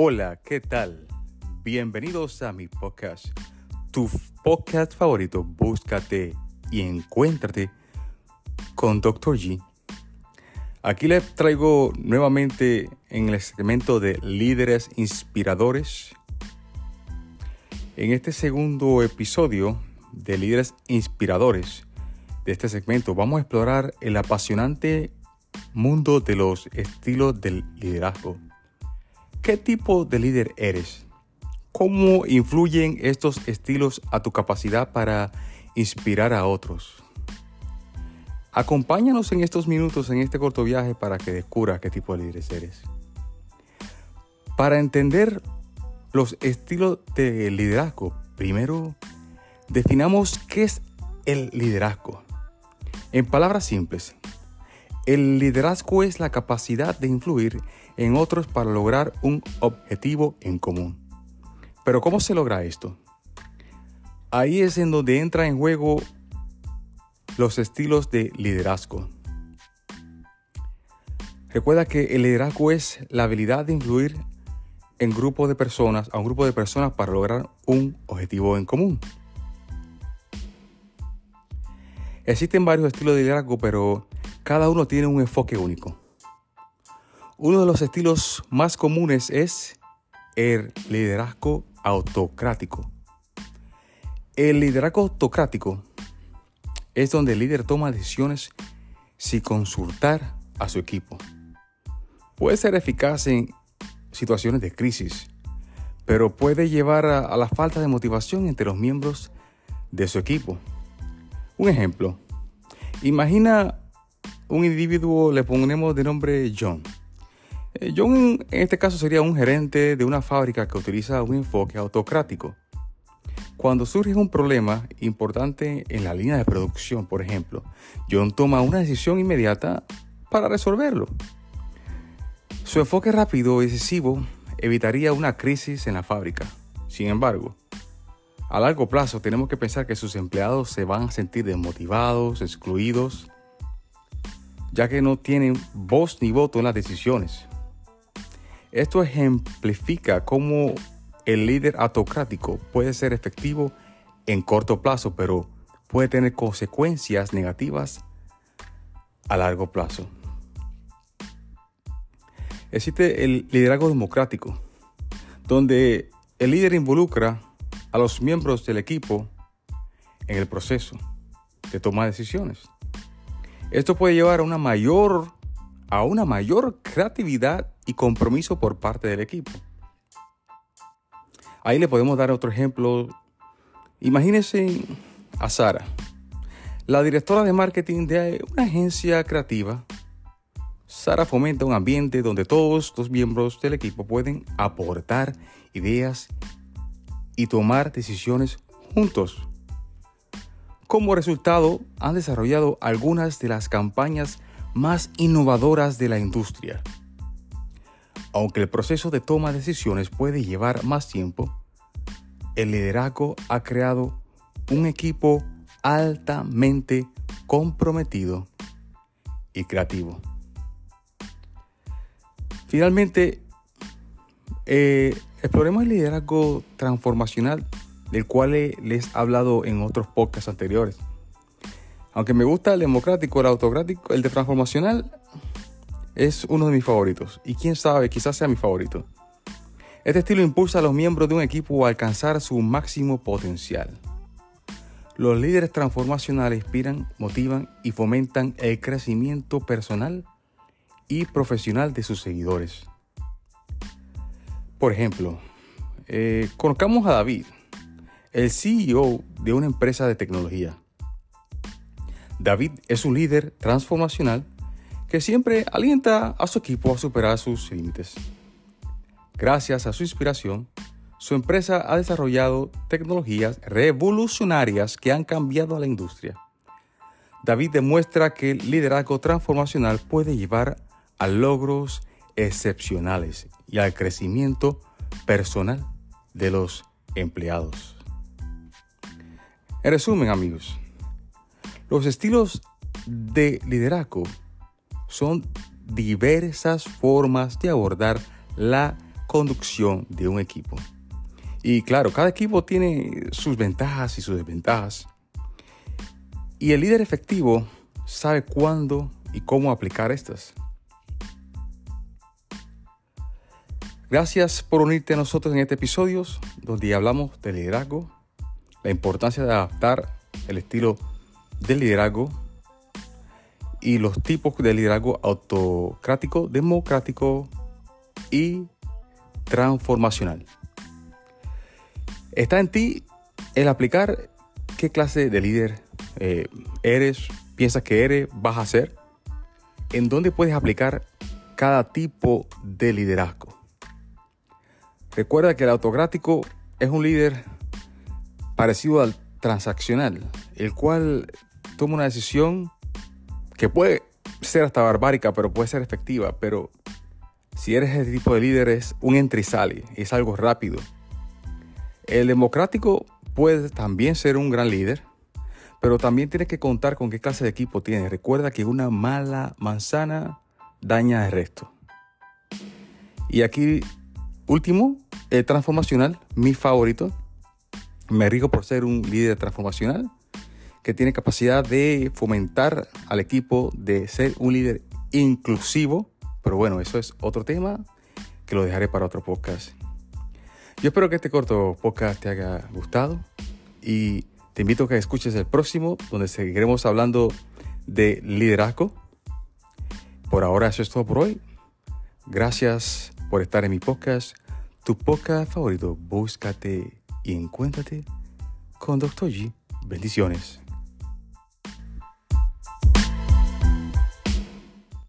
Hola, ¿qué tal? Bienvenidos a mi podcast, tu podcast favorito, búscate y encuéntrate con Dr. G. Aquí les traigo nuevamente en el segmento de líderes inspiradores. En este segundo episodio de líderes inspiradores de este segmento vamos a explorar el apasionante mundo de los estilos del liderazgo. ¿Qué tipo de líder eres? ¿Cómo influyen estos estilos a tu capacidad para inspirar a otros? Acompáñanos en estos minutos en este corto viaje para que descubras qué tipo de líder eres. Para entender los estilos de liderazgo, primero definamos qué es el liderazgo. En palabras simples, el liderazgo es la capacidad de influir en otros para lograr un objetivo en común. Pero ¿cómo se logra esto? Ahí es en donde entra en juego los estilos de liderazgo. Recuerda que el liderazgo es la habilidad de influir en grupo de personas, a un grupo de personas para lograr un objetivo en común. Existen varios estilos de liderazgo, pero cada uno tiene un enfoque único. Uno de los estilos más comunes es el liderazgo autocrático. El liderazgo autocrático es donde el líder toma decisiones sin consultar a su equipo. Puede ser eficaz en situaciones de crisis, pero puede llevar a, la falta de motivación entre los miembros de su equipo. Un ejemplo, imagina un individuo le ponemos de nombre John. Eh, John en este caso sería un gerente de una fábrica que utiliza un enfoque autocrático. Cuando surge un problema importante en la línea de producción, por ejemplo, John toma una decisión inmediata para resolverlo. Su enfoque rápido y decisivo evitaría una crisis en la fábrica. Sin embargo, a largo plazo tenemos que pensar que sus empleados se van a sentir desmotivados, excluidos ya que no tienen voz ni voto en las decisiones. Esto ejemplifica cómo el líder autocrático puede ser efectivo en corto plazo, pero puede tener consecuencias negativas a largo plazo. Existe el liderazgo democrático, donde el líder involucra a los miembros del equipo en el proceso de toma de decisiones. Esto puede llevar a una mayor, a una mayor creatividad y compromiso por parte del equipo. Ahí le podemos dar otro ejemplo. Imagínense a Sara, la directora de marketing de una agencia creativa. Sara fomenta un ambiente donde todos los miembros del equipo pueden aportar ideas y tomar decisiones juntos. Como resultado, han desarrollado algunas de las campañas más innovadoras de la industria. Aunque el proceso de toma de decisiones puede llevar más tiempo, el liderazgo ha creado un equipo altamente comprometido y creativo. Finalmente, eh, exploremos el liderazgo transformacional del cual les he hablado en otros podcasts anteriores. Aunque me gusta el democrático, el autocrático, el de transformacional es uno de mis favoritos. Y quién sabe, quizás sea mi favorito. Este estilo impulsa a los miembros de un equipo a alcanzar su máximo potencial. Los líderes transformacionales inspiran, motivan y fomentan el crecimiento personal y profesional de sus seguidores. Por ejemplo, eh, conozcamos a David, el CEO de una empresa de tecnología. David es un líder transformacional que siempre alienta a su equipo a superar sus límites. Gracias a su inspiración, su empresa ha desarrollado tecnologías revolucionarias que han cambiado a la industria. David demuestra que el liderazgo transformacional puede llevar a logros excepcionales y al crecimiento personal de los empleados. En resumen, amigos, los estilos de liderazgo son diversas formas de abordar la conducción de un equipo. Y claro, cada equipo tiene sus ventajas y sus desventajas. Y el líder efectivo sabe cuándo y cómo aplicar estas. Gracias por unirte a nosotros en este episodio donde hablamos de liderazgo, la importancia de adaptar el estilo de liderazgo y los tipos de liderazgo autocrático, democrático y transformacional. Está en ti el aplicar qué clase de líder eh, eres, piensas que eres, vas a ser, en dónde puedes aplicar cada tipo de liderazgo. Recuerda que el autocrático es un líder parecido al transaccional, el cual toma una decisión que puede ser hasta barbárica, pero puede ser efectiva. Pero si eres ese tipo de líder, es un entra y sale, es algo rápido. El democrático puede también ser un gran líder, pero también tiene que contar con qué clase de equipo tiene. Recuerda que una mala manzana daña el resto. Y aquí, último, el transformacional, mi favorito. Me rico por ser un líder transformacional que tiene capacidad de fomentar al equipo, de ser un líder inclusivo. Pero bueno, eso es otro tema que lo dejaré para otro podcast. Yo espero que este corto podcast te haya gustado y te invito a que escuches el próximo donde seguiremos hablando de liderazgo. Por ahora eso es todo por hoy. Gracias por estar en mi podcast tu podcast favorito, búscate y encuéntrate con Dr. G. Bendiciones.